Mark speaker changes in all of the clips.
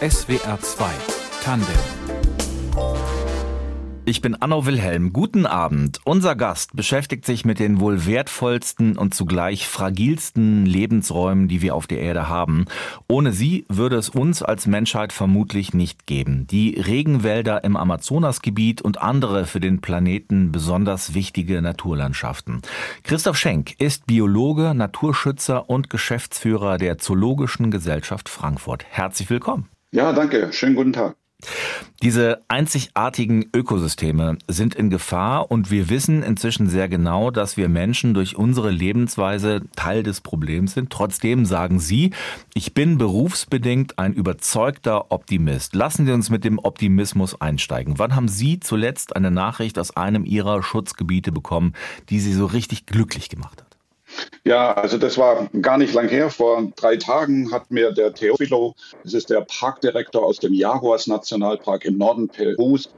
Speaker 1: SWR 2 Tandem ich bin Anno Wilhelm. Guten Abend. Unser Gast beschäftigt sich mit den wohl wertvollsten und zugleich fragilsten Lebensräumen, die wir auf der Erde haben. Ohne sie würde es uns als Menschheit vermutlich nicht geben. Die Regenwälder im Amazonasgebiet und andere für den Planeten besonders wichtige Naturlandschaften. Christoph Schenk ist Biologe, Naturschützer und Geschäftsführer der Zoologischen Gesellschaft Frankfurt. Herzlich willkommen.
Speaker 2: Ja, danke. Schönen guten Tag.
Speaker 1: Diese einzigartigen Ökosysteme sind in Gefahr und wir wissen inzwischen sehr genau, dass wir Menschen durch unsere Lebensweise Teil des Problems sind. Trotzdem sagen Sie, ich bin berufsbedingt ein überzeugter Optimist. Lassen Sie uns mit dem Optimismus einsteigen. Wann haben Sie zuletzt eine Nachricht aus einem Ihrer Schutzgebiete bekommen, die Sie so richtig glücklich gemacht hat?
Speaker 2: Ja, also das war gar nicht lang her. Vor drei Tagen hat mir der Teofilo, das ist der Parkdirektor aus dem Jaguars Nationalpark im Norden Perus,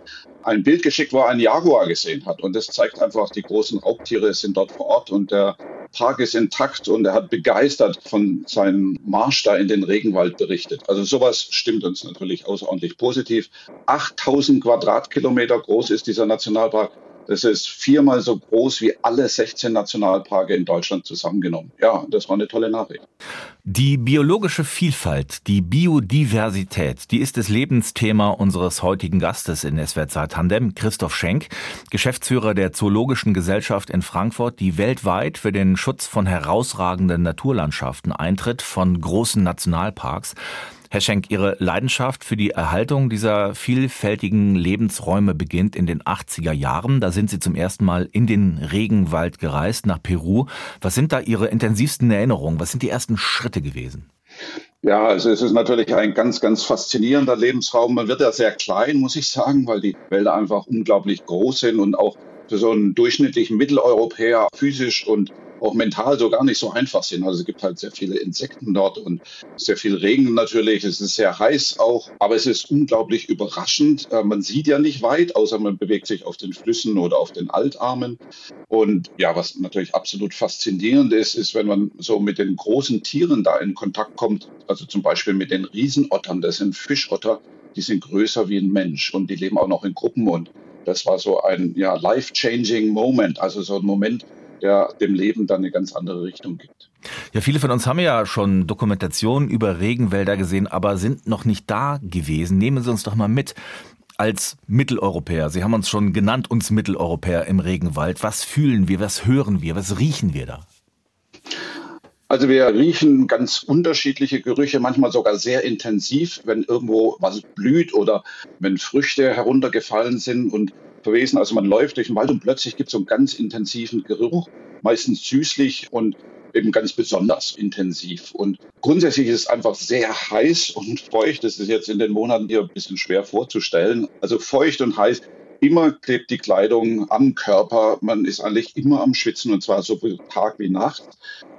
Speaker 2: ein Bild geschickt, wo er einen Jaguar gesehen hat. Und das zeigt einfach, die großen Raubtiere sind dort vor Ort und der Park ist intakt und er hat begeistert von seinem Marsch da in den Regenwald berichtet. Also sowas stimmt uns natürlich außerordentlich positiv. 8000 Quadratkilometer groß ist dieser Nationalpark. Das ist viermal so groß wie alle 16 Nationalparke in Deutschland zusammengenommen. Ja, das war eine tolle Nachricht.
Speaker 1: Die biologische Vielfalt, die Biodiversität, die ist das Lebensthema unseres heutigen Gastes in SWR 2 Tandem, Christoph Schenk, Geschäftsführer der Zoologischen Gesellschaft in Frankfurt, die weltweit für den Schutz von herausragenden Naturlandschaften eintritt, von großen Nationalparks. Herr Schenk, Ihre Leidenschaft für die Erhaltung dieser vielfältigen Lebensräume beginnt in den 80er Jahren. Da sind Sie zum ersten Mal in den Regenwald gereist, nach Peru. Was sind da Ihre intensivsten Erinnerungen? Was sind die ersten Schritte gewesen?
Speaker 2: Ja, also es ist natürlich ein ganz, ganz faszinierender Lebensraum. Man wird ja sehr klein, muss ich sagen, weil die Wälder einfach unglaublich groß sind und auch für so einen durchschnittlichen Mitteleuropäer physisch und auch mental so gar nicht so einfach sind. Also es gibt halt sehr viele Insekten dort und sehr viel Regen natürlich. Es ist sehr heiß auch, aber es ist unglaublich überraschend. Äh, man sieht ja nicht weit, außer man bewegt sich auf den Flüssen oder auf den Altarmen. Und ja, was natürlich absolut faszinierend ist, ist, wenn man so mit den großen Tieren da in Kontakt kommt, also zum Beispiel mit den Riesenottern, das sind Fischotter, die sind größer wie ein Mensch und die leben auch noch in Gruppen und das war so ein ja, life-changing Moment, also so ein Moment, der dem Leben dann eine ganz andere Richtung gibt.
Speaker 1: Ja, viele von uns haben ja schon Dokumentationen über Regenwälder gesehen, aber sind noch nicht da gewesen. Nehmen Sie uns doch mal mit als Mitteleuropäer. Sie haben uns schon genannt, uns Mitteleuropäer im Regenwald. Was fühlen wir, was hören wir, was riechen wir da?
Speaker 2: Also wir riechen ganz unterschiedliche Gerüche, manchmal sogar sehr intensiv, wenn irgendwo was blüht oder wenn Früchte heruntergefallen sind und verwesen. Also man läuft durch den Wald und plötzlich gibt es so einen ganz intensiven Geruch, meistens süßlich und eben ganz besonders intensiv. Und grundsätzlich ist es einfach sehr heiß und feucht. Das ist jetzt in den Monaten hier ein bisschen schwer vorzustellen. Also feucht und heiß Immer klebt die Kleidung am Körper. Man ist eigentlich immer am Schwitzen und zwar sowohl Tag wie Nacht.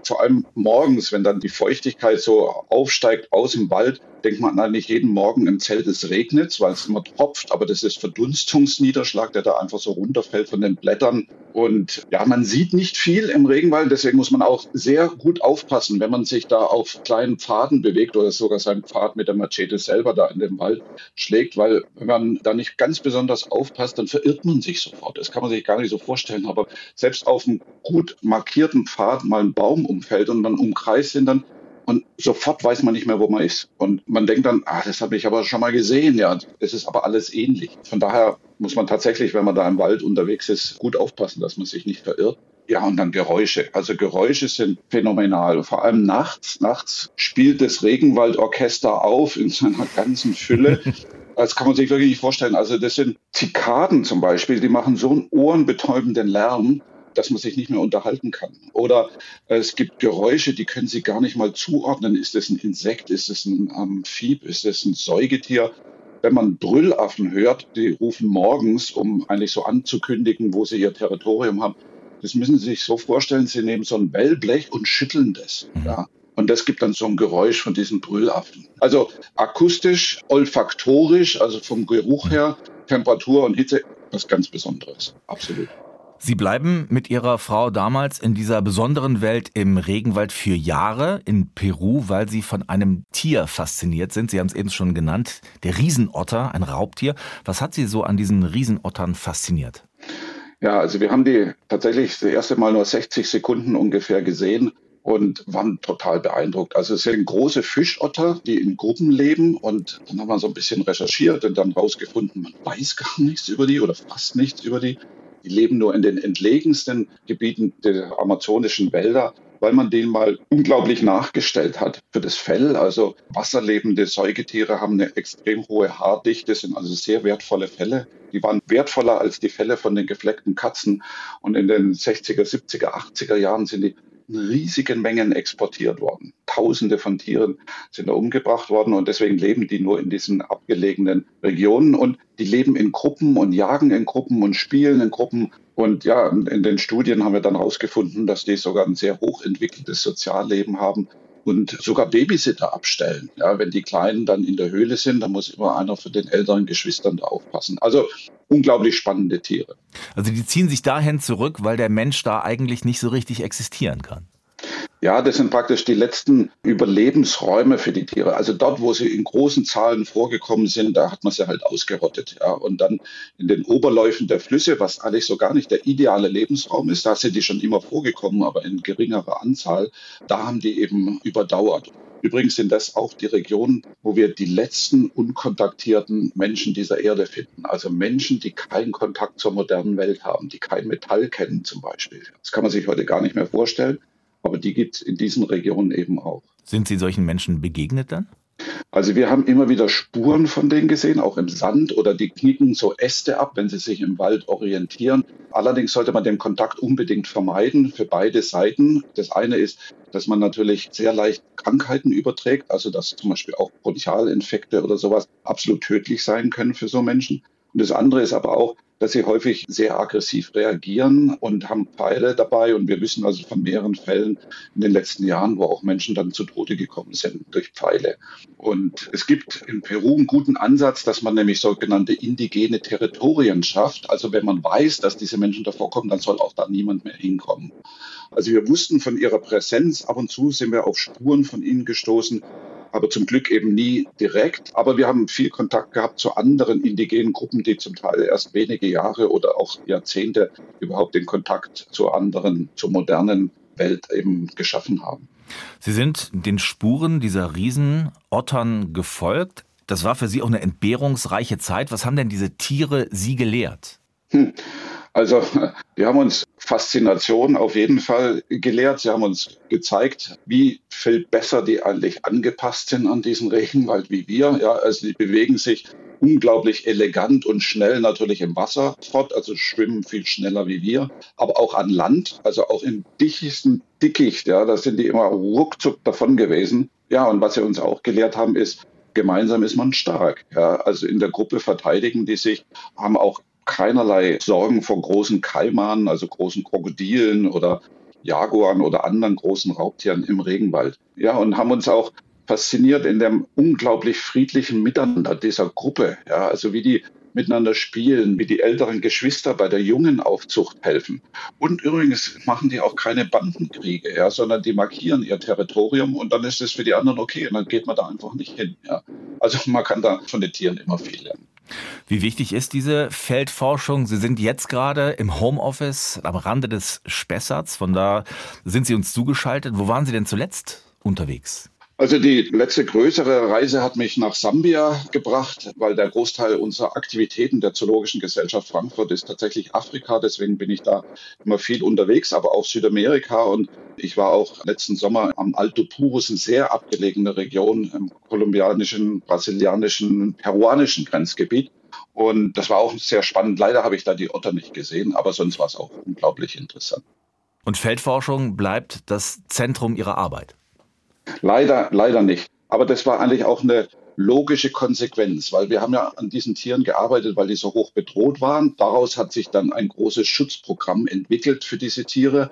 Speaker 2: Vor allem morgens, wenn dann die Feuchtigkeit so aufsteigt aus dem Wald, denkt man eigentlich jeden Morgen im Zelt, es regnet, weil es immer tropft, aber das ist Verdunstungsniederschlag, der da einfach so runterfällt von den Blättern. Und ja, man sieht nicht viel im Regenwald, deswegen muss man auch sehr gut aufpassen, wenn man sich da auf kleinen Pfaden bewegt oder sogar seinen Pfad mit der Machete selber da in den Wald schlägt, weil wenn man da nicht ganz besonders aufpasst, dann verirrt man sich sofort. Das kann man sich gar nicht so vorstellen, aber selbst auf einem gut markierten Pfad mal ein Baum umfällt und man umkreist ihn dann, und sofort weiß man nicht mehr, wo man ist. Und man denkt dann, ah, das habe ich aber schon mal gesehen. Ja, es ist aber alles ähnlich. Von daher muss man tatsächlich, wenn man da im Wald unterwegs ist, gut aufpassen, dass man sich nicht verirrt. Ja, und dann Geräusche. Also Geräusche sind phänomenal. Vor allem nachts. Nachts spielt das Regenwaldorchester auf in seiner ganzen Fülle. Das kann man sich wirklich nicht vorstellen. Also das sind Zikaden zum Beispiel, die machen so einen ohrenbetäubenden Lärm dass man sich nicht mehr unterhalten kann. Oder es gibt Geräusche, die können Sie gar nicht mal zuordnen. Ist das ein Insekt? Ist das ein Amphib? Ist das ein Säugetier? Wenn man Brüllaffen hört, die rufen morgens, um eigentlich so anzukündigen, wo sie ihr Territorium haben. Das müssen Sie sich so vorstellen, Sie nehmen so ein Wellblech und schütteln das. Mhm. Ja. Und das gibt dann so ein Geräusch von diesen Brüllaffen. Also akustisch, olfaktorisch, also vom Geruch her, Temperatur und Hitze, was ganz Besonderes. Absolut.
Speaker 1: Sie bleiben mit Ihrer Frau damals in dieser besonderen Welt im Regenwald für Jahre in Peru, weil Sie von einem Tier fasziniert sind. Sie haben es eben schon genannt, der Riesenotter, ein Raubtier. Was hat Sie so an diesen Riesenottern fasziniert?
Speaker 2: Ja, also wir haben die tatsächlich das erste Mal nur 60 Sekunden ungefähr gesehen und waren total beeindruckt. Also es sind große Fischotter, die in Gruppen leben und dann haben wir so ein bisschen recherchiert und dann rausgefunden, man weiß gar nichts über die oder fast nichts über die. Die leben nur in den entlegensten Gebieten der amazonischen Wälder, weil man denen mal unglaublich nachgestellt hat für das Fell. Also wasserlebende Säugetiere haben eine extrem hohe Haardichte, sind also sehr wertvolle Felle. Die waren wertvoller als die Felle von den gefleckten Katzen. Und in den 60er, 70er, 80er Jahren sind die in riesigen Mengen exportiert worden. Tausende von Tieren sind da umgebracht worden und deswegen leben die nur in diesen abgelegenen Regionen und die leben in Gruppen und jagen in Gruppen und spielen in Gruppen. Und ja, in den Studien haben wir dann herausgefunden, dass die sogar ein sehr hochentwickeltes Sozialleben haben und sogar Babysitter abstellen. Ja, wenn die Kleinen dann in der Höhle sind, dann muss immer einer für den älteren Geschwistern da aufpassen. Also unglaublich spannende Tiere.
Speaker 1: Also die ziehen sich dahin zurück, weil der Mensch da eigentlich nicht so richtig existieren kann.
Speaker 2: Ja, das sind praktisch die letzten Überlebensräume für die Tiere. Also dort, wo sie in großen Zahlen vorgekommen sind, da hat man sie halt ausgerottet. Ja. Und dann in den Oberläufen der Flüsse, was eigentlich so gar nicht der ideale Lebensraum ist, da sind die schon immer vorgekommen, aber in geringerer Anzahl, da haben die eben überdauert. Übrigens sind das auch die Regionen, wo wir die letzten unkontaktierten Menschen dieser Erde finden. Also Menschen, die keinen Kontakt zur modernen Welt haben, die kein Metall kennen zum Beispiel. Das kann man sich heute gar nicht mehr vorstellen. Aber die gibt es in diesen Regionen eben auch.
Speaker 1: Sind Sie solchen Menschen begegnet dann?
Speaker 2: Also wir haben immer wieder Spuren von denen gesehen, auch im Sand oder die knicken so Äste ab, wenn sie sich im Wald orientieren. Allerdings sollte man den Kontakt unbedingt vermeiden für beide Seiten. Das eine ist, dass man natürlich sehr leicht Krankheiten überträgt, also dass zum Beispiel auch Bronchialinfekte oder sowas absolut tödlich sein können für so Menschen. Und das andere ist aber auch, dass sie häufig sehr aggressiv reagieren und haben Pfeile dabei. Und wir wissen also von mehreren Fällen in den letzten Jahren, wo auch Menschen dann zu Tode gekommen sind durch Pfeile. Und es gibt in Peru einen guten Ansatz, dass man nämlich sogenannte indigene Territorien schafft. Also wenn man weiß, dass diese Menschen davor kommen, dann soll auch da niemand mehr hinkommen. Also wir wussten von ihrer Präsenz. Ab und zu sind wir auf Spuren von ihnen gestoßen aber zum Glück eben nie direkt. Aber wir haben viel Kontakt gehabt zu anderen indigenen Gruppen, die zum Teil erst wenige Jahre oder auch Jahrzehnte überhaupt den Kontakt zu anderen, zur modernen Welt eben geschaffen haben.
Speaker 1: Sie sind den Spuren dieser Riesenottern gefolgt. Das war für Sie auch eine entbehrungsreiche Zeit. Was haben denn diese Tiere Sie gelehrt? Hm.
Speaker 2: Also die haben uns Faszination auf jeden Fall gelehrt. Sie haben uns gezeigt, wie viel besser die eigentlich angepasst sind an diesen Regenwald wie wir. Ja, also die bewegen sich unglaublich elegant und schnell natürlich im Wasser fort, also schwimmen viel schneller wie wir, aber auch an Land, also auch im dichtesten Dickicht, ja, da sind die immer ruckzuck davon gewesen. Ja, und was sie uns auch gelehrt haben, ist, gemeinsam ist man stark. Ja, also in der Gruppe verteidigen die sich, haben auch keinerlei Sorgen vor großen Kaimanen, also großen Krokodilen oder Jaguaren oder anderen großen Raubtieren im Regenwald. Ja, und haben uns auch fasziniert in dem unglaublich friedlichen Miteinander dieser Gruppe. Ja, also wie die miteinander spielen, wie die älteren Geschwister bei der jungen Aufzucht helfen. Und übrigens machen die auch keine Bandenkriege, ja, sondern die markieren ihr Territorium und dann ist es für die anderen okay und dann geht man da einfach nicht hin. Ja. Also man kann da von den Tieren immer viel lernen.
Speaker 1: Wie wichtig ist diese Feldforschung? Sie sind jetzt gerade im Homeoffice am Rande des Spessarts. Von da sind Sie uns zugeschaltet. Wo waren Sie denn zuletzt unterwegs?
Speaker 2: Also die letzte größere Reise hat mich nach Sambia gebracht, weil der Großteil unserer Aktivitäten der Zoologischen Gesellschaft Frankfurt ist tatsächlich Afrika. Deswegen bin ich da immer viel unterwegs, aber auch Südamerika. Und ich war auch letzten Sommer am Alto Purus, eine sehr abgelegene Region im kolumbianischen, brasilianischen, peruanischen Grenzgebiet. Und das war auch sehr spannend. Leider habe ich da die Otter nicht gesehen, aber sonst war es auch unglaublich interessant.
Speaker 1: Und Feldforschung bleibt das Zentrum Ihrer Arbeit?
Speaker 2: Leider, leider nicht. Aber das war eigentlich auch eine logische Konsequenz, weil wir haben ja an diesen Tieren gearbeitet, weil die so hoch bedroht waren. Daraus hat sich dann ein großes Schutzprogramm entwickelt für diese Tiere.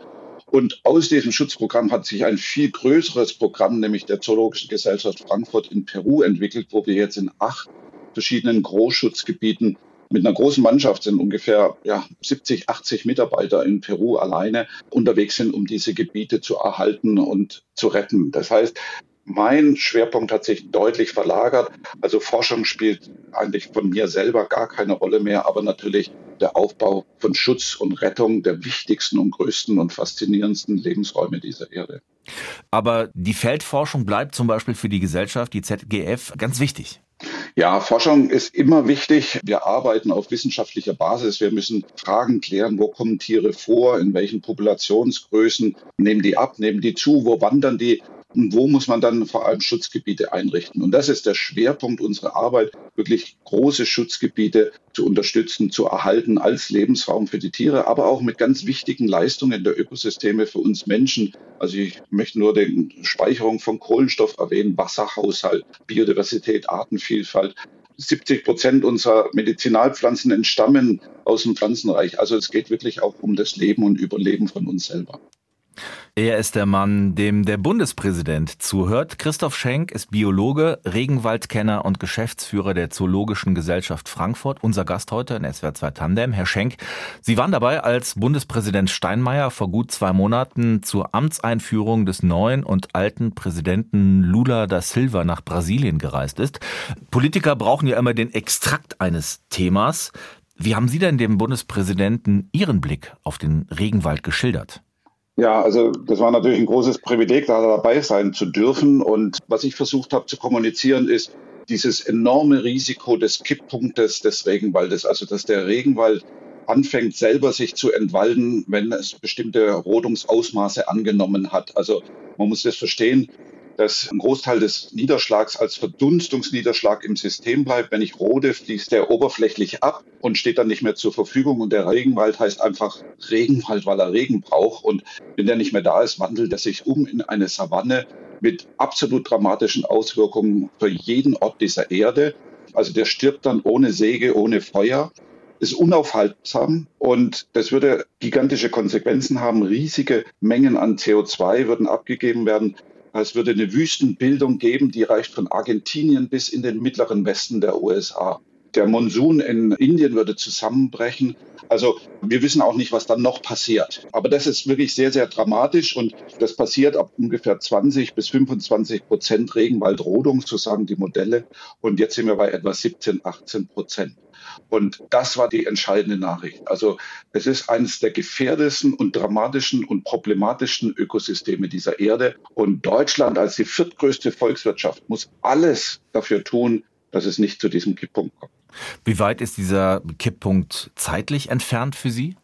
Speaker 2: Und aus diesem Schutzprogramm hat sich ein viel größeres Programm, nämlich der Zoologischen Gesellschaft Frankfurt in Peru entwickelt, wo wir jetzt in acht verschiedenen Großschutzgebieten mit einer großen Mannschaft sind ungefähr ja, 70, 80 Mitarbeiter in Peru alleine unterwegs sind, um diese Gebiete zu erhalten und zu retten. Das heißt, mein Schwerpunkt hat sich deutlich verlagert. Also Forschung spielt eigentlich von mir selber gar keine Rolle mehr, aber natürlich der Aufbau von Schutz und Rettung der wichtigsten und größten und faszinierendsten Lebensräume dieser Erde.
Speaker 1: Aber die Feldforschung bleibt zum Beispiel für die Gesellschaft, die ZGF, ganz wichtig.
Speaker 2: Ja, Forschung ist immer wichtig. Wir arbeiten auf wissenschaftlicher Basis. Wir müssen Fragen klären, wo kommen Tiere vor, in welchen Populationsgrößen nehmen die ab, nehmen die zu, wo wandern die wo muss man dann vor allem Schutzgebiete einrichten. Und das ist der Schwerpunkt unserer Arbeit, wirklich große Schutzgebiete zu unterstützen, zu erhalten als Lebensraum für die Tiere, aber auch mit ganz wichtigen Leistungen der Ökosysteme für uns Menschen. Also ich möchte nur die Speicherung von Kohlenstoff erwähnen, Wasserhaushalt, Biodiversität, Artenvielfalt. 70 Prozent unserer Medizinalpflanzen entstammen aus dem Pflanzenreich. Also es geht wirklich auch um das Leben und Überleben von uns selber.
Speaker 1: Er ist der Mann, dem der Bundespräsident zuhört. Christoph Schenk ist Biologe, Regenwaldkenner und Geschäftsführer der Zoologischen Gesellschaft Frankfurt. Unser Gast heute in SWR 2 Tandem. Herr Schenk, Sie waren dabei, als Bundespräsident Steinmeier vor gut zwei Monaten zur Amtseinführung des neuen und alten Präsidenten Lula da Silva nach Brasilien gereist ist. Politiker brauchen ja immer den Extrakt eines Themas. Wie haben Sie denn dem Bundespräsidenten Ihren Blick auf den Regenwald geschildert?
Speaker 2: Ja, also das war natürlich ein großes Privileg, da dabei sein zu dürfen. Und was ich versucht habe zu kommunizieren, ist dieses enorme Risiko des Kipppunktes des Regenwaldes. Also dass der Regenwald anfängt selber sich zu entwalden, wenn es bestimmte Rodungsausmaße angenommen hat. Also man muss das verstehen dass ein Großteil des Niederschlags als Verdunstungsniederschlag im System bleibt. Wenn ich rode, fließt der oberflächlich ab und steht dann nicht mehr zur Verfügung. Und der Regenwald heißt einfach Regenwald, weil er Regen braucht. Und wenn der nicht mehr da ist, wandelt er sich um in eine Savanne mit absolut dramatischen Auswirkungen für jeden Ort dieser Erde. Also der stirbt dann ohne Säge, ohne Feuer ist unaufhaltsam und das würde gigantische Konsequenzen haben. Riesige Mengen an CO2 würden abgegeben werden. Es würde eine Wüstenbildung geben, die reicht von Argentinien bis in den mittleren Westen der USA. Der Monsun in Indien würde zusammenbrechen. Also wir wissen auch nicht, was dann noch passiert. Aber das ist wirklich sehr, sehr dramatisch und das passiert ab ungefähr 20 bis 25 Prozent Regenwaldrodung, so sagen die Modelle. Und jetzt sind wir bei etwa 17, 18 Prozent. Und das war die entscheidende Nachricht. Also es ist eines der gefährdesten und dramatischen und problematischsten Ökosysteme dieser Erde. Und Deutschland als die viertgrößte Volkswirtschaft muss alles dafür tun, dass es nicht zu diesem Kipppunkt kommt.
Speaker 1: Wie weit ist dieser Kipppunkt zeitlich entfernt für Sie?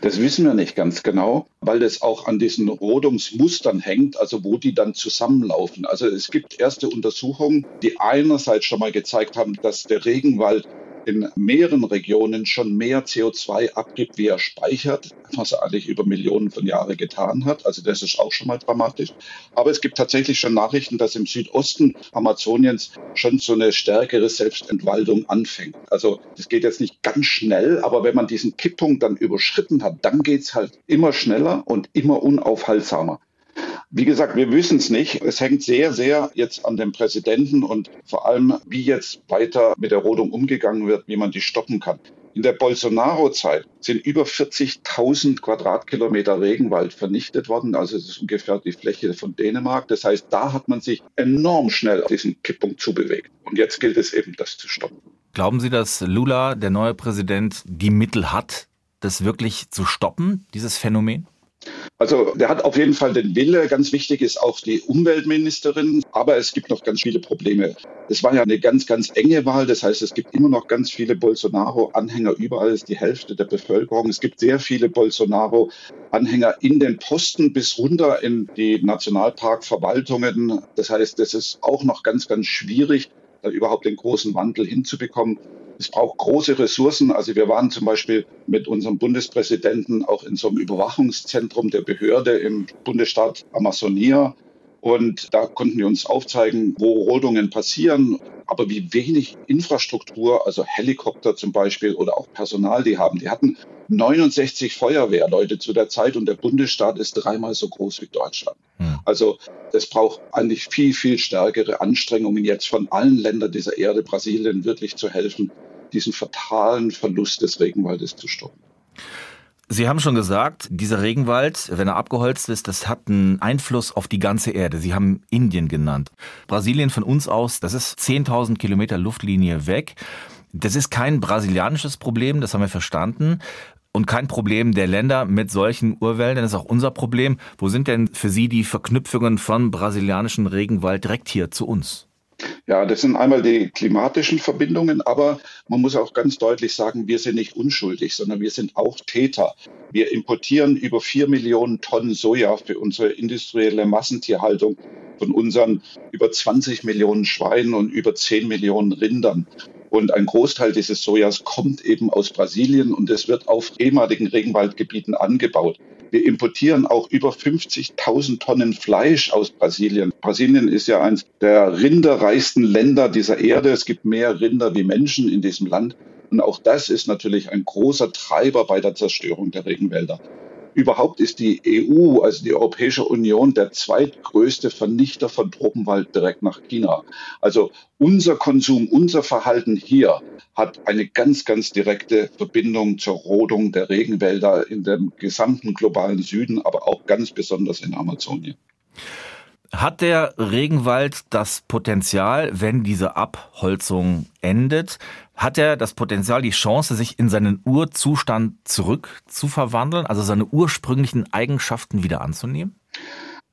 Speaker 2: Das wissen wir nicht ganz genau, weil das auch an diesen Rodungsmustern hängt, also wo die dann zusammenlaufen. Also es gibt erste Untersuchungen, die einerseits schon mal gezeigt haben, dass der Regenwald in mehreren Regionen schon mehr CO2 abgibt, wie er speichert, was er eigentlich über Millionen von Jahren getan hat. Also das ist auch schon mal dramatisch. Aber es gibt tatsächlich schon Nachrichten, dass im Südosten Amazoniens schon so eine stärkere Selbstentwaldung anfängt. Also das geht jetzt nicht ganz schnell, aber wenn man diesen Kipppunkt dann überschritten hat, dann geht es halt immer schneller und immer unaufhaltsamer. Wie gesagt, wir wissen es nicht. Es hängt sehr, sehr jetzt an dem Präsidenten und vor allem, wie jetzt weiter mit der Rodung umgegangen wird, wie man die stoppen kann. In der Bolsonaro-Zeit sind über 40.000 Quadratkilometer Regenwald vernichtet worden. Also es ist ungefähr die Fläche von Dänemark. Das heißt, da hat man sich enorm schnell auf diesen Kipppunkt zubewegt. Und jetzt gilt es eben, das zu stoppen.
Speaker 1: Glauben Sie, dass Lula, der neue Präsident, die Mittel hat, das wirklich zu stoppen, dieses Phänomen?
Speaker 2: Also der hat auf jeden Fall den Wille. Ganz wichtig ist auch die Umweltministerin. Aber es gibt noch ganz viele Probleme. Es war ja eine ganz, ganz enge Wahl. Das heißt, es gibt immer noch ganz viele Bolsonaro-Anhänger. Überall ist die Hälfte der Bevölkerung. Es gibt sehr viele Bolsonaro-Anhänger in den Posten bis runter in die Nationalparkverwaltungen. Das heißt, es ist auch noch ganz, ganz schwierig, da überhaupt den großen Wandel hinzubekommen. Es braucht große Ressourcen. Also wir waren zum Beispiel mit unserem Bundespräsidenten auch in so einem Überwachungszentrum der Behörde im Bundesstaat Amazonia. Und da konnten wir uns aufzeigen, wo Rodungen passieren, aber wie wenig Infrastruktur, also Helikopter zum Beispiel oder auch Personal die haben. Die hatten 69 Feuerwehrleute zu der Zeit und der Bundesstaat ist dreimal so groß wie Deutschland. Hm. Also es braucht eigentlich viel, viel stärkere Anstrengungen jetzt von allen Ländern dieser Erde, Brasilien wirklich zu helfen, diesen fatalen Verlust des Regenwaldes zu stoppen.
Speaker 1: Sie haben schon gesagt, dieser Regenwald, wenn er abgeholzt ist, das hat einen Einfluss auf die ganze Erde. Sie haben Indien genannt. Brasilien von uns aus, das ist 10.000 Kilometer Luftlinie weg. Das ist kein brasilianisches Problem, das haben wir verstanden. Und kein Problem der Länder mit solchen Urwäldern, das ist auch unser Problem. Wo sind denn für Sie die Verknüpfungen von brasilianischen Regenwald direkt hier zu uns?
Speaker 2: Ja, das sind einmal die klimatischen Verbindungen, aber man muss auch ganz deutlich sagen, wir sind nicht unschuldig, sondern wir sind auch Täter. Wir importieren über vier Millionen Tonnen Soja für unsere industrielle Massentierhaltung von unseren über 20 Millionen Schweinen und über 10 Millionen Rindern. Und ein Großteil dieses Sojas kommt eben aus Brasilien und es wird auf ehemaligen Regenwaldgebieten angebaut. Wir importieren auch über 50.000 Tonnen Fleisch aus Brasilien. Brasilien ist ja eines der rinderreichsten Länder dieser Erde. Es gibt mehr Rinder wie Menschen in diesem Land. Und auch das ist natürlich ein großer Treiber bei der Zerstörung der Regenwälder. Überhaupt ist die EU, also die Europäische Union, der zweitgrößte Vernichter von Tropenwald direkt nach China. Also unser Konsum, unser Verhalten hier hat eine ganz, ganz direkte Verbindung zur Rodung der Regenwälder in dem gesamten globalen Süden, aber auch ganz besonders in Amazonien.
Speaker 1: Hat der Regenwald das Potenzial, wenn diese Abholzung endet, hat er das Potenzial, die Chance, sich in seinen Urzustand zurückzuverwandeln, also seine ursprünglichen Eigenschaften wieder anzunehmen?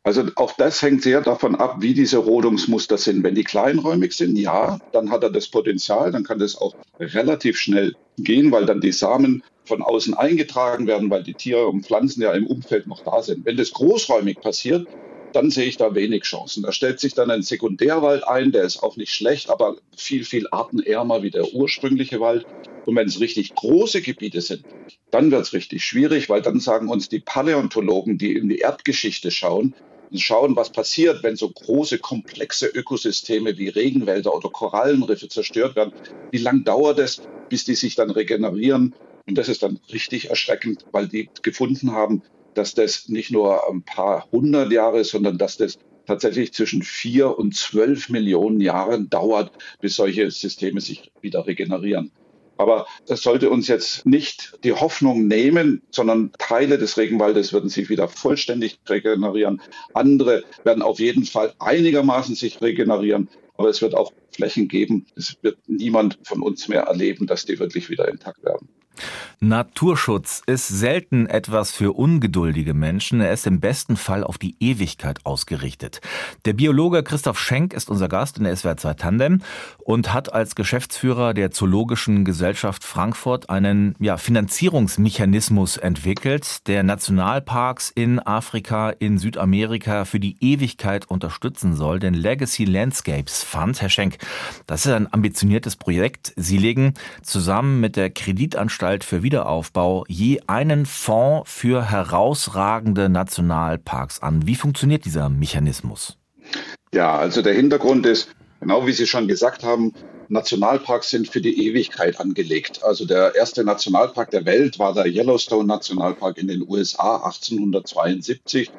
Speaker 2: Also auch das hängt sehr davon ab, wie diese Rodungsmuster sind. Wenn die kleinräumig sind, ja, dann hat er das Potenzial, dann kann das auch relativ schnell gehen, weil dann die Samen von außen eingetragen werden, weil die Tiere und Pflanzen ja im Umfeld noch da sind. Wenn das großräumig passiert, dann sehe ich da wenig Chancen. Da stellt sich dann ein Sekundärwald ein, der ist auch nicht schlecht, aber viel, viel artenärmer wie der ursprüngliche Wald. Und wenn es richtig große Gebiete sind, dann wird es richtig schwierig, weil dann sagen uns die Paläontologen, die in die Erdgeschichte schauen, und schauen, was passiert, wenn so große, komplexe Ökosysteme wie Regenwälder oder Korallenriffe zerstört werden. Wie lange dauert es, bis die sich dann regenerieren? Und das ist dann richtig erschreckend, weil die gefunden haben, dass das nicht nur ein paar hundert Jahre, sondern dass das tatsächlich zwischen vier und zwölf Millionen Jahren dauert, bis solche Systeme sich wieder regenerieren. Aber das sollte uns jetzt nicht die Hoffnung nehmen, sondern Teile des Regenwaldes würden sich wieder vollständig regenerieren. Andere werden auf jeden Fall einigermaßen sich regenerieren. Aber es wird auch Flächen geben. Es wird niemand von uns mehr erleben, dass die wirklich wieder intakt werden.
Speaker 1: Naturschutz ist selten etwas für ungeduldige Menschen. Er ist im besten Fall auf die Ewigkeit ausgerichtet. Der Biologe Christoph Schenk ist unser Gast in der SWR 2 Tandem und hat als Geschäftsführer der Zoologischen Gesellschaft Frankfurt einen ja, Finanzierungsmechanismus entwickelt, der Nationalparks in Afrika, in Südamerika für die Ewigkeit unterstützen soll. Den Legacy Landscapes Fund, Herr Schenk, das ist ein ambitioniertes Projekt. Sie legen zusammen mit der Kreditanstalt für Wiederaufbau je einen Fonds für herausragende Nationalparks an. Wie funktioniert dieser Mechanismus?
Speaker 2: Ja, also der Hintergrund ist, genau wie Sie schon gesagt haben, Nationalparks sind für die Ewigkeit angelegt. Also der erste Nationalpark der Welt war der Yellowstone Nationalpark in den USA 1872.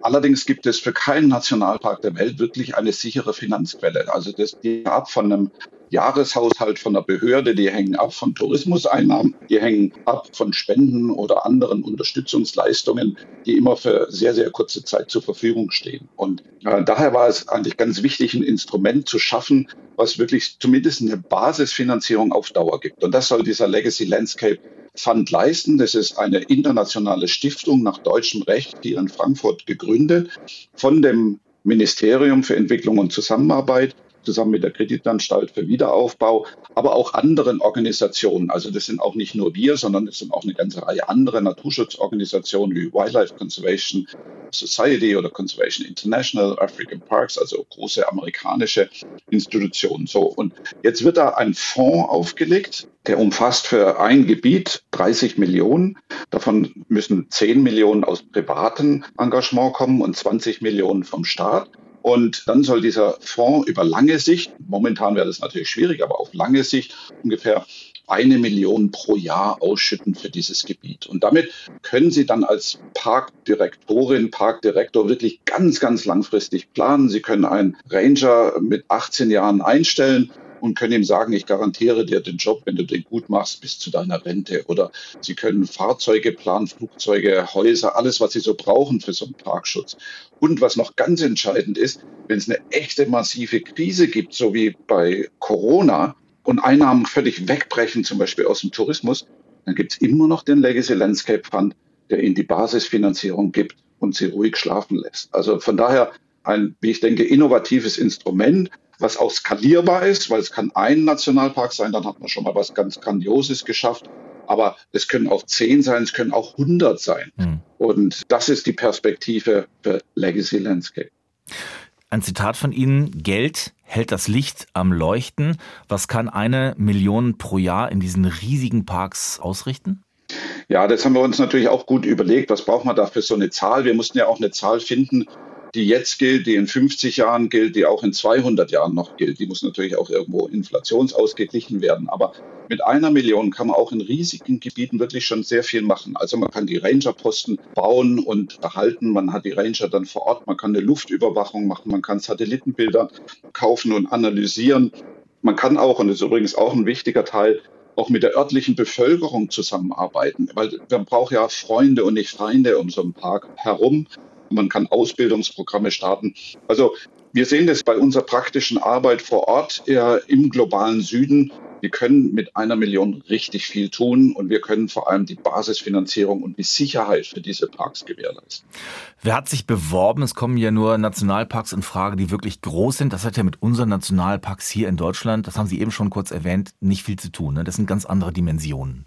Speaker 2: Allerdings gibt es für keinen Nationalpark der Welt wirklich eine sichere Finanzquelle. Also das geht ab von einem Jahreshaushalt von der Behörde, die hängen ab von Tourismuseinnahmen, die hängen ab von Spenden oder anderen Unterstützungsleistungen, die immer für sehr, sehr kurze Zeit zur Verfügung stehen. Und äh, daher war es eigentlich ganz wichtig, ein Instrument zu schaffen, was wirklich zumindest eine Basisfinanzierung auf Dauer gibt. Und das soll dieser Legacy Landscape Fund leisten. Das ist eine internationale Stiftung nach deutschem Recht, hier in Frankfurt gegründet, von dem Ministerium für Entwicklung und Zusammenarbeit zusammen mit der Kreditanstalt für Wiederaufbau, aber auch anderen Organisationen. Also das sind auch nicht nur wir, sondern es sind auch eine ganze Reihe anderer Naturschutzorganisationen wie Wildlife Conservation Society oder Conservation International, African Parks, also große amerikanische Institutionen. So, und jetzt wird da ein Fonds aufgelegt, der umfasst für ein Gebiet 30 Millionen. Davon müssen 10 Millionen aus privatem Engagement kommen und 20 Millionen vom Staat. Und dann soll dieser Fonds über lange Sicht, momentan wäre das natürlich schwierig, aber auf lange Sicht ungefähr eine Million pro Jahr ausschütten für dieses Gebiet. Und damit können Sie dann als Parkdirektorin, Parkdirektor wirklich ganz, ganz langfristig planen. Sie können einen Ranger mit 18 Jahren einstellen und können ihm sagen, ich garantiere dir den Job, wenn du den gut machst, bis zu deiner Rente. Oder sie können Fahrzeuge planen, Flugzeuge, Häuser, alles, was sie so brauchen für so einen Parkschutz. Und was noch ganz entscheidend ist, wenn es eine echte massive Krise gibt, so wie bei Corona, und Einnahmen völlig wegbrechen, zum Beispiel aus dem Tourismus, dann gibt es immer noch den Legacy Landscape Fund, der ihnen die Basisfinanzierung gibt und sie ruhig schlafen lässt. Also von daher ein, wie ich denke, innovatives Instrument, was auch skalierbar ist, weil es kann ein Nationalpark sein, dann hat man schon mal was ganz Grandioses geschafft. Aber es können auch zehn sein, es können auch hundert sein. Mhm. Und das ist die Perspektive für Legacy Landscape.
Speaker 1: Ein Zitat von Ihnen, Geld hält das Licht am Leuchten. Was kann eine Million pro Jahr in diesen riesigen Parks ausrichten?
Speaker 2: Ja, das haben wir uns natürlich auch gut überlegt. Was braucht man da für so eine Zahl? Wir mussten ja auch eine Zahl finden, die jetzt gilt, die in 50 Jahren gilt, die auch in 200 Jahren noch gilt. Die muss natürlich auch irgendwo inflationsausgeglichen werden. Aber mit einer Million kann man auch in riesigen Gebieten wirklich schon sehr viel machen. Also man kann die Rangerposten bauen und erhalten. Man hat die Ranger dann vor Ort. Man kann eine Luftüberwachung machen. Man kann Satellitenbilder kaufen und analysieren. Man kann auch, und das ist übrigens auch ein wichtiger Teil, auch mit der örtlichen Bevölkerung zusammenarbeiten, weil man braucht ja Freunde und nicht Feinde um so einen Park herum man kann Ausbildungsprogramme starten. Also wir sehen das bei unserer praktischen Arbeit vor Ort im globalen Süden. Wir können mit einer Million richtig viel tun und wir können vor allem die Basisfinanzierung und die Sicherheit für diese Parks gewährleisten.
Speaker 1: Wer hat sich beworben? Es kommen ja nur Nationalparks in Frage, die wirklich groß sind. Das hat ja mit unseren Nationalparks hier in Deutschland, das haben Sie eben schon kurz erwähnt, nicht viel zu tun. Ne? Das sind ganz andere Dimensionen.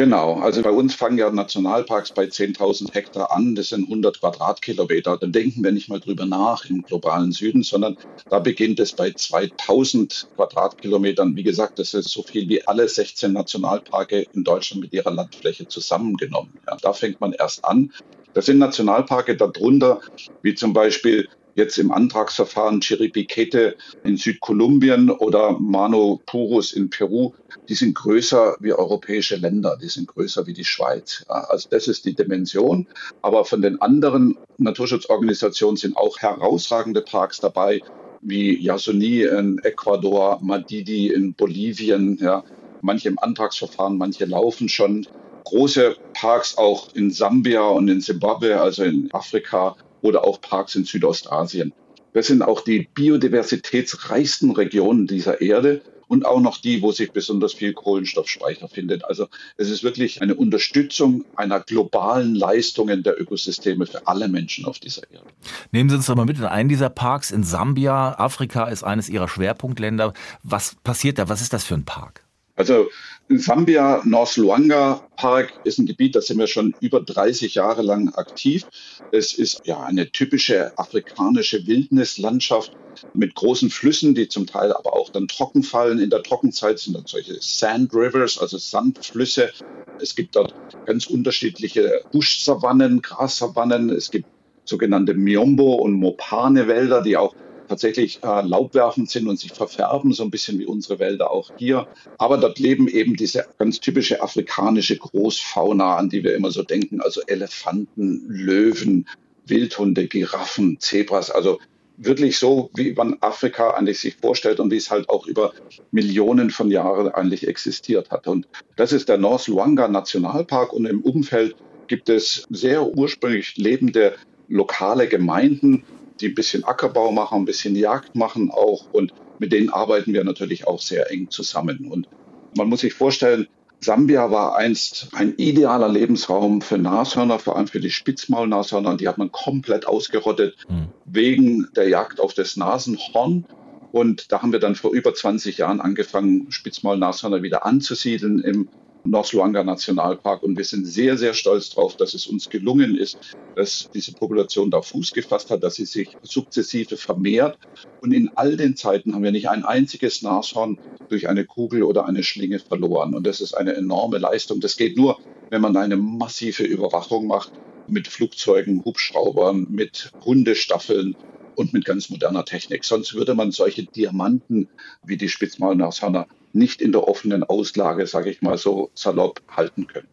Speaker 2: Genau, also bei uns fangen ja Nationalparks bei 10.000 Hektar an, das sind 100 Quadratkilometer. Dann denken wir nicht mal drüber nach im globalen Süden, sondern da beginnt es bei 2.000 Quadratkilometern. Wie gesagt, das ist so viel wie alle 16 Nationalparke in Deutschland mit ihrer Landfläche zusammengenommen. Ja, da fängt man erst an. Das sind Nationalparke darunter, wie zum Beispiel jetzt im Antragsverfahren Chiripiquete in Südkolumbien oder Mano Purus in Peru, die sind größer wie europäische Länder, die sind größer wie die Schweiz. Also das ist die Dimension. Aber von den anderen Naturschutzorganisationen sind auch herausragende Parks dabei, wie Yasuni in Ecuador, Madidi in Bolivien, ja, manche im Antragsverfahren, manche laufen schon. Große Parks auch in Sambia und in Zimbabwe, also in Afrika, oder auch Parks in Südostasien. Das sind auch die biodiversitätsreichsten Regionen dieser Erde und auch noch die, wo sich besonders viel Kohlenstoffspeicher findet. Also es ist wirklich eine Unterstützung einer globalen Leistungen der Ökosysteme für alle Menschen auf dieser Erde.
Speaker 1: Nehmen Sie uns doch mal mit in einen dieser Parks in Sambia. Afrika ist eines Ihrer Schwerpunktländer. Was passiert da? Was ist das für ein Park?
Speaker 2: Also in Sambia, North Luanga Park ist ein Gebiet, da sind wir schon über 30 Jahre lang aktiv. Es ist ja eine typische afrikanische Wildnislandschaft mit großen Flüssen, die zum Teil aber auch dann trocken fallen. In der Trockenzeit sind dann solche Sand Rivers, also Sandflüsse. Es gibt dort ganz unterschiedliche Buschsavannen, Grassavannen. Es gibt sogenannte Miombo- und Mopane-Wälder, die auch tatsächlich äh, laubwerfend sind und sich verfärben, so ein bisschen wie unsere Wälder auch hier. Aber dort leben eben diese ganz typische afrikanische Großfauna, an die wir immer so denken, also Elefanten, Löwen, Wildhunde, Giraffen, Zebras, also wirklich so, wie man Afrika eigentlich sich vorstellt und wie es halt auch über Millionen von Jahren eigentlich existiert hat. Und das ist der North Luanga Nationalpark und im Umfeld gibt es sehr ursprünglich lebende lokale Gemeinden, die ein bisschen Ackerbau machen, ein bisschen Jagd machen auch. Und mit denen arbeiten wir natürlich auch sehr eng zusammen. Und man muss sich vorstellen, Sambia war einst ein idealer Lebensraum für Nashörner, vor allem für die Spitzmaulnashörner. Die hat man komplett ausgerottet mhm. wegen der Jagd auf das Nasenhorn. Und da haben wir dann vor über 20 Jahren angefangen, Spitzmaulnashörner wieder anzusiedeln im North Luanga Nationalpark. Und wir sind sehr, sehr stolz darauf, dass es uns gelungen ist, dass diese Population da Fuß gefasst hat, dass sie sich sukzessive vermehrt. Und in all den Zeiten haben wir nicht ein einziges Nashorn durch eine Kugel oder eine Schlinge verloren. Und das ist eine enorme Leistung. Das geht nur, wenn man eine massive Überwachung macht mit Flugzeugen, Hubschraubern, mit Hundestaffeln und mit ganz moderner Technik. Sonst würde man solche Diamanten wie die Spitzmaulnashörner nicht in der offenen Auslage, sage ich mal so salopp, halten können.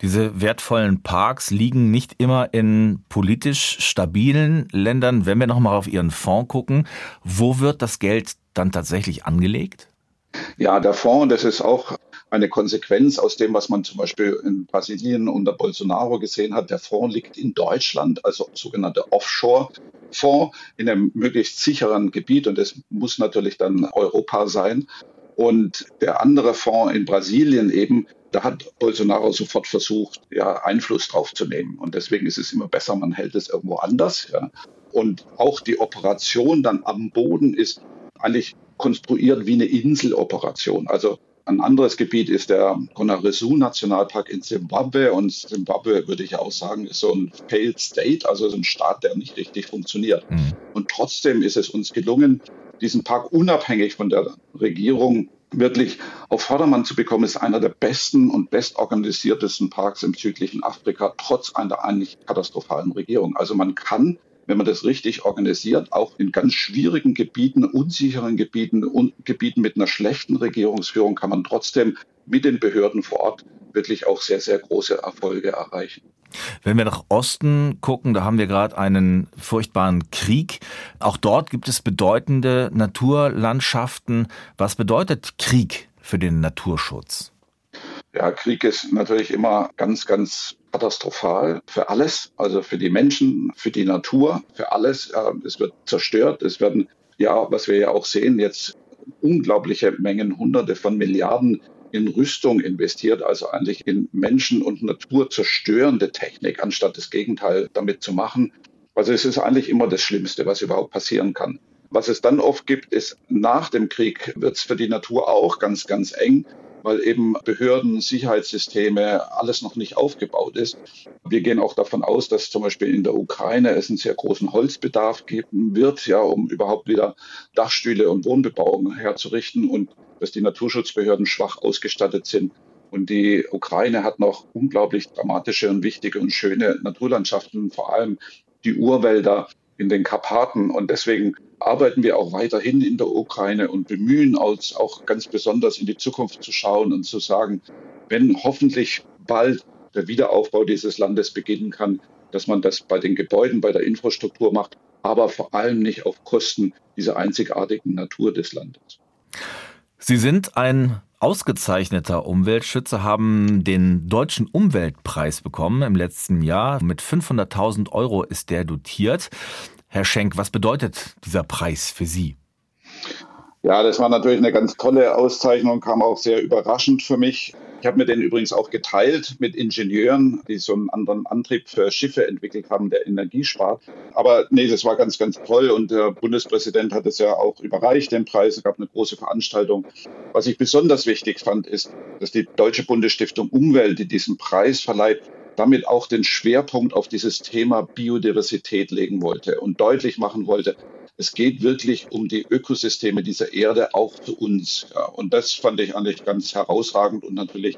Speaker 1: Diese wertvollen Parks liegen nicht immer in politisch stabilen Ländern. Wenn wir nochmal auf Ihren Fonds gucken, wo wird das Geld dann tatsächlich angelegt?
Speaker 2: Ja, der Fonds, das ist auch eine Konsequenz aus dem, was man zum Beispiel in Brasilien unter Bolsonaro gesehen hat. Der Fonds liegt in Deutschland, also sogenannte Offshore-Fonds in einem möglichst sicheren Gebiet und das muss natürlich dann Europa sein. Und der andere Fonds in Brasilien eben, da hat Bolsonaro sofort versucht, ja, Einfluss drauf zu nehmen. Und deswegen ist es immer besser, man hält es irgendwo anders. Ja. Und auch die Operation dann am Boden ist eigentlich konstruiert wie eine Inseloperation. Also ein anderes Gebiet ist der Konaresu Nationalpark in Zimbabwe. Und Zimbabwe, würde ich auch sagen, ist so ein failed state, also ein Staat, der nicht richtig funktioniert. Mhm. Und trotzdem ist es uns gelungen, diesen Park unabhängig von der Regierung wirklich auf Vordermann zu bekommen, ist einer der besten und bestorganisiertesten Parks im südlichen Afrika, trotz einer eigentlich katastrophalen Regierung. Also man kann, wenn man das richtig organisiert, auch in ganz schwierigen Gebieten, unsicheren Gebieten und Gebieten mit einer schlechten Regierungsführung, kann man trotzdem mit den Behörden vor Ort wirklich auch sehr, sehr große Erfolge erreichen.
Speaker 1: Wenn wir nach Osten gucken, da haben wir gerade einen furchtbaren Krieg. Auch dort gibt es bedeutende Naturlandschaften. Was bedeutet Krieg für den Naturschutz?
Speaker 2: Ja, Krieg ist natürlich immer ganz, ganz katastrophal für alles, also für die Menschen, für die Natur, für alles. Es wird zerstört, es werden, ja, was wir ja auch sehen, jetzt unglaubliche Mengen, hunderte von Milliarden in Rüstung investiert, also eigentlich in Menschen und Natur zerstörende Technik, anstatt das Gegenteil damit zu machen. Also es ist eigentlich immer das Schlimmste, was überhaupt passieren kann. Was es dann oft gibt, ist nach dem Krieg wird es für die Natur auch ganz, ganz eng weil eben Behörden, Sicherheitssysteme, alles noch nicht aufgebaut ist. Wir gehen auch davon aus, dass zum Beispiel in der Ukraine es einen sehr großen Holzbedarf geben wird, ja, um überhaupt wieder Dachstühle und Wohnbebauung herzurichten und dass die Naturschutzbehörden schwach ausgestattet sind. Und die Ukraine hat noch unglaublich dramatische und wichtige und schöne Naturlandschaften, vor allem die Urwälder in den Karpaten. Und deswegen arbeiten wir auch weiterhin in der Ukraine und bemühen uns auch ganz besonders in die Zukunft zu schauen und zu sagen, wenn hoffentlich bald der Wiederaufbau dieses Landes beginnen kann, dass man das bei den Gebäuden, bei der Infrastruktur macht, aber vor allem nicht auf Kosten dieser einzigartigen Natur des Landes.
Speaker 1: Sie sind ein ausgezeichneter Umweltschützer, haben den Deutschen Umweltpreis bekommen im letzten Jahr. Mit 500.000 Euro ist der dotiert. Herr Schenk, was bedeutet dieser Preis für Sie?
Speaker 2: Ja, das war natürlich eine ganz tolle Auszeichnung, kam auch sehr überraschend für mich. Ich habe mir den übrigens auch geteilt mit Ingenieuren, die so einen anderen Antrieb für Schiffe entwickelt haben, der Energie spart. Aber nee, das war ganz, ganz toll und der Bundespräsident hat es ja auch überreicht, den Preis. Es gab eine große Veranstaltung. Was ich besonders wichtig fand, ist, dass die Deutsche Bundesstiftung Umwelt, die diesen Preis verleiht, damit auch den Schwerpunkt auf dieses Thema Biodiversität legen wollte und deutlich machen wollte, es geht wirklich um die Ökosysteme dieser Erde, auch für uns. Ja, und das fand ich eigentlich ganz herausragend und natürlich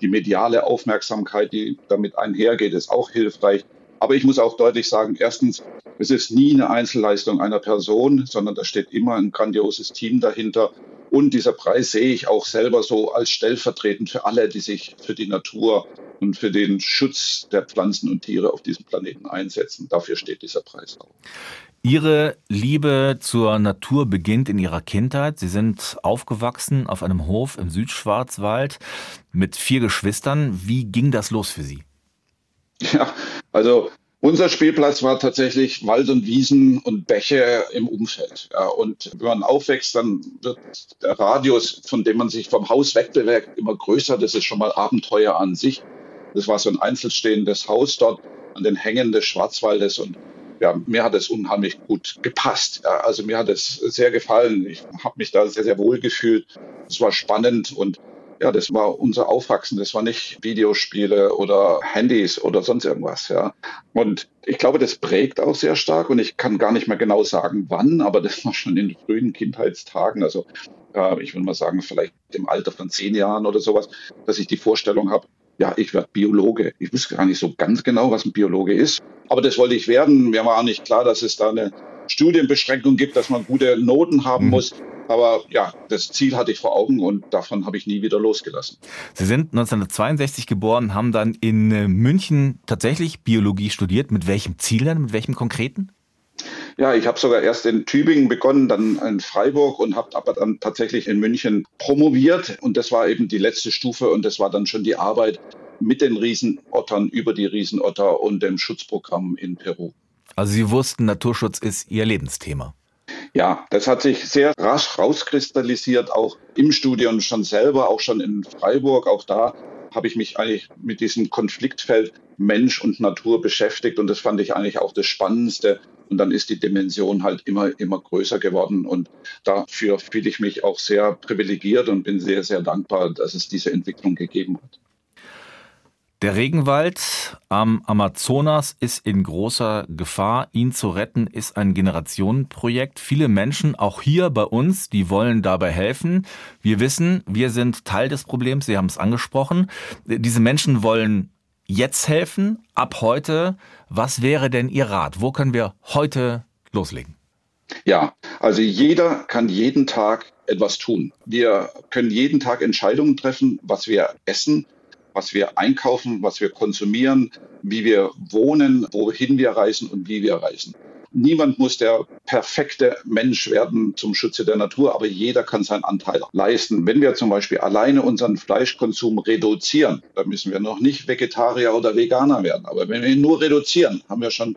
Speaker 2: die mediale Aufmerksamkeit, die damit einhergeht, ist auch hilfreich. Aber ich muss auch deutlich sagen, erstens, es ist nie eine Einzelleistung einer Person, sondern da steht immer ein grandioses Team dahinter. Und dieser Preis sehe ich auch selber so als stellvertretend für alle, die sich für die Natur und für den Schutz der Pflanzen und Tiere auf diesem Planeten einsetzen. Dafür steht dieser Preis auch.
Speaker 1: Ihre Liebe zur Natur beginnt in Ihrer Kindheit. Sie sind aufgewachsen auf einem Hof im Südschwarzwald mit vier Geschwistern. Wie ging das los für Sie?
Speaker 2: Ja, also unser Spielplatz war tatsächlich Wald und Wiesen und Bäche im Umfeld. Ja, und wenn man aufwächst, dann wird der Radius, von dem man sich vom Haus wegbewegt, immer größer. Das ist schon mal Abenteuer an sich. Das war so ein einzelstehendes Haus dort an den Hängen des Schwarzwaldes und ja, mir hat es unheimlich gut gepasst. Ja, also mir hat es sehr gefallen. Ich habe mich da sehr, sehr wohl gefühlt. Es war spannend und ja, das war unser Aufwachsen. Das war nicht Videospiele oder Handys oder sonst irgendwas. Ja. Und ich glaube, das prägt auch sehr stark und ich kann gar nicht mehr genau sagen, wann, aber das war schon in frühen Kindheitstagen. Also äh, ich würde mal sagen, vielleicht im Alter von zehn Jahren oder sowas, dass ich die Vorstellung habe, ja, ich werde Biologe. Ich wusste gar nicht so ganz genau, was ein Biologe ist. Aber das wollte ich werden. Mir war auch nicht klar, dass es da eine Studienbeschränkung gibt, dass man gute Noten haben mhm. muss. Aber ja, das Ziel hatte ich vor Augen und davon habe ich nie wieder losgelassen.
Speaker 1: Sie sind 1962 geboren, haben dann in äh, München tatsächlich Biologie studiert. Mit welchem Ziel dann? Mit welchem konkreten?
Speaker 2: Ja, ich habe sogar erst in Tübingen begonnen, dann in Freiburg und habe aber dann tatsächlich in München promoviert. Und das war eben die letzte Stufe und das war dann schon die Arbeit mit den Riesenottern über die Riesenotter und dem Schutzprogramm in Peru.
Speaker 1: Also Sie wussten, Naturschutz ist Ihr Lebensthema.
Speaker 2: Ja, das hat sich sehr rasch rauskristallisiert, auch im Studium schon selber, auch schon in Freiburg. Auch da habe ich mich eigentlich mit diesem Konfliktfeld Mensch und Natur beschäftigt und das fand ich eigentlich auch das Spannendste. Und dann ist die Dimension halt immer, immer größer geworden und dafür fühle ich mich auch sehr privilegiert und bin sehr, sehr dankbar, dass es diese Entwicklung gegeben hat.
Speaker 1: Der Regenwald am Amazonas ist in großer Gefahr. Ihn zu retten ist ein Generationenprojekt. Viele Menschen, auch hier bei uns, die wollen dabei helfen. Wir wissen, wir sind Teil des Problems. Sie haben es angesprochen. Diese Menschen wollen jetzt helfen, ab heute. Was wäre denn Ihr Rat? Wo können wir heute loslegen?
Speaker 2: Ja, also jeder kann jeden Tag etwas tun. Wir können jeden Tag Entscheidungen treffen, was wir essen, was wir einkaufen, was wir konsumieren, wie wir wohnen, wohin wir reisen und wie wir reisen. Niemand muss der perfekte Mensch werden zum Schutze der Natur, aber jeder kann seinen Anteil leisten. Wenn wir zum Beispiel alleine unseren Fleischkonsum reduzieren, dann müssen wir noch nicht Vegetarier oder Veganer werden. Aber wenn wir ihn nur reduzieren, haben wir schon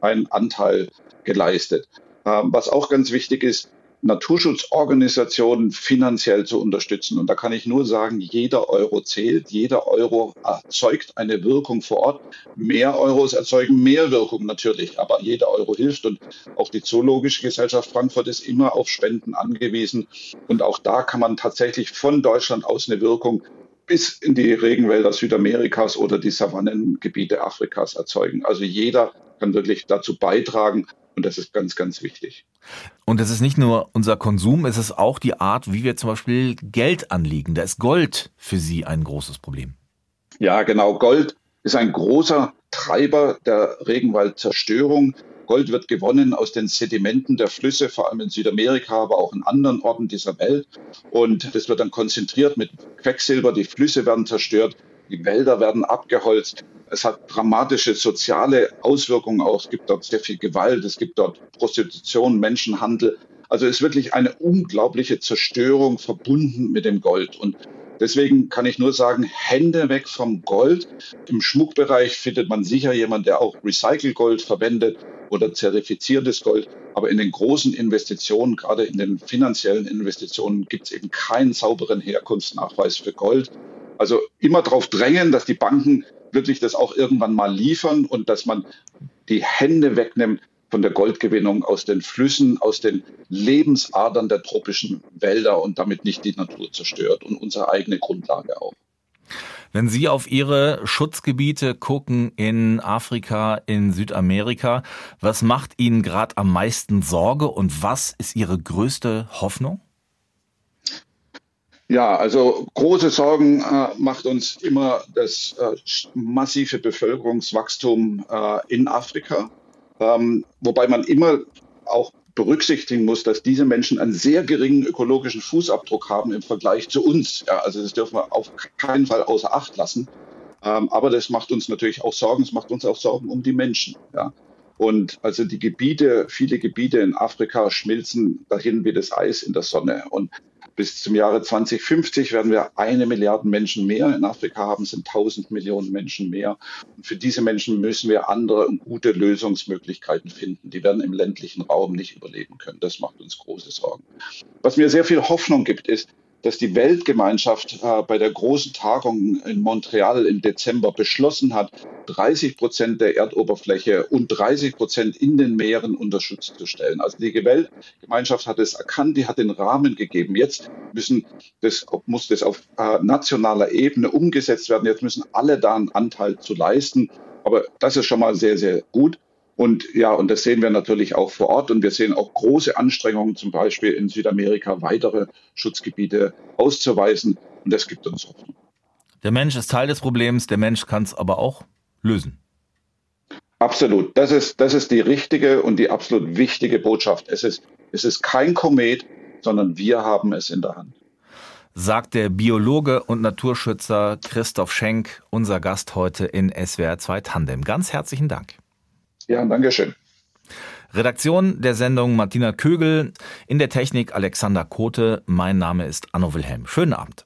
Speaker 2: einen Anteil geleistet. Ähm, was auch ganz wichtig ist, Naturschutzorganisationen finanziell zu unterstützen. Und da kann ich nur sagen, jeder Euro zählt, jeder Euro erzeugt eine Wirkung vor Ort. Mehr Euros erzeugen mehr Wirkung natürlich, aber jeder Euro hilft. Und auch die Zoologische Gesellschaft Frankfurt ist immer auf Spenden angewiesen. Und auch da kann man tatsächlich von Deutschland aus eine Wirkung bis in die Regenwälder Südamerikas oder die Savannengebiete Afrikas erzeugen. Also jeder kann wirklich dazu beitragen, und das ist ganz, ganz wichtig.
Speaker 1: Und es ist nicht nur unser Konsum, es ist auch die Art, wie wir zum Beispiel Geld anlegen. Da ist Gold für Sie ein großes Problem.
Speaker 2: Ja, genau. Gold ist ein großer Treiber der Regenwaldzerstörung. Gold wird gewonnen aus den Sedimenten der Flüsse, vor allem in Südamerika, aber auch in anderen Orten dieser Welt. Und das wird dann konzentriert mit Quecksilber. Die Flüsse werden zerstört, die Wälder werden abgeholzt. Es hat dramatische soziale Auswirkungen auch. Es gibt dort sehr viel Gewalt, es gibt dort Prostitution, Menschenhandel. Also es ist wirklich eine unglaubliche Zerstörung verbunden mit dem Gold. Und deswegen kann ich nur sagen, Hände weg vom Gold. Im Schmuckbereich findet man sicher jemand, der auch Recycle-Gold verwendet oder zertifiziertes Gold. Aber in den großen Investitionen, gerade in den finanziellen Investitionen, gibt es eben keinen sauberen Herkunftsnachweis für Gold. Also immer darauf drängen, dass die Banken wirklich das auch irgendwann mal liefern und dass man die Hände wegnimmt von der Goldgewinnung aus den Flüssen, aus den Lebensadern der tropischen Wälder und damit nicht die Natur zerstört und unsere eigene Grundlage auch.
Speaker 1: Wenn Sie auf Ihre Schutzgebiete gucken in Afrika, in Südamerika, was macht Ihnen gerade am meisten Sorge und was ist Ihre größte Hoffnung?
Speaker 2: Ja, also große Sorgen äh, macht uns immer das äh, massive Bevölkerungswachstum äh, in Afrika, ähm, wobei man immer auch berücksichtigen muss, dass diese Menschen einen sehr geringen ökologischen Fußabdruck haben im Vergleich zu uns. Ja, also das dürfen wir auf keinen Fall außer Acht lassen. Ähm, aber das macht uns natürlich auch Sorgen. Es macht uns auch Sorgen um die Menschen. Ja. Und also die Gebiete, viele Gebiete in Afrika schmilzen dahin wie das Eis in der Sonne. Und bis zum Jahre 2050 werden wir eine Milliarde Menschen mehr in Afrika haben, sind 1000 Millionen Menschen mehr. Und für diese Menschen müssen wir andere und gute Lösungsmöglichkeiten finden. Die werden im ländlichen Raum nicht überleben können. Das macht uns große Sorgen. Was mir sehr viel Hoffnung gibt, ist, dass die Weltgemeinschaft äh, bei der großen Tagung in Montreal im Dezember beschlossen hat, 30 Prozent der Erdoberfläche und 30 Prozent in den Meeren unter Schutz zu stellen. Also die Weltgemeinschaft hat es erkannt, die hat den Rahmen gegeben. Jetzt müssen das, muss das auf äh, nationaler Ebene umgesetzt werden. Jetzt müssen alle da einen Anteil zu leisten. Aber das ist schon mal sehr, sehr gut. Und ja, und das sehen wir natürlich auch vor Ort. Und wir sehen auch große Anstrengungen, zum Beispiel in Südamerika weitere Schutzgebiete auszuweisen. Und das gibt uns Hoffnung.
Speaker 1: Der Mensch ist Teil des Problems, der Mensch kann es aber auch lösen.
Speaker 2: Absolut. Das ist, das ist die richtige und die absolut wichtige Botschaft. Es ist, es ist kein Komet, sondern wir haben es in der Hand.
Speaker 1: Sagt der Biologe und Naturschützer Christoph Schenk, unser Gast heute in SWR 2 Tandem. Ganz herzlichen Dank.
Speaker 2: Ja, danke schön.
Speaker 1: Redaktion der Sendung Martina Kögel, in der Technik Alexander Kote. Mein Name ist Anno Wilhelm. Schönen Abend.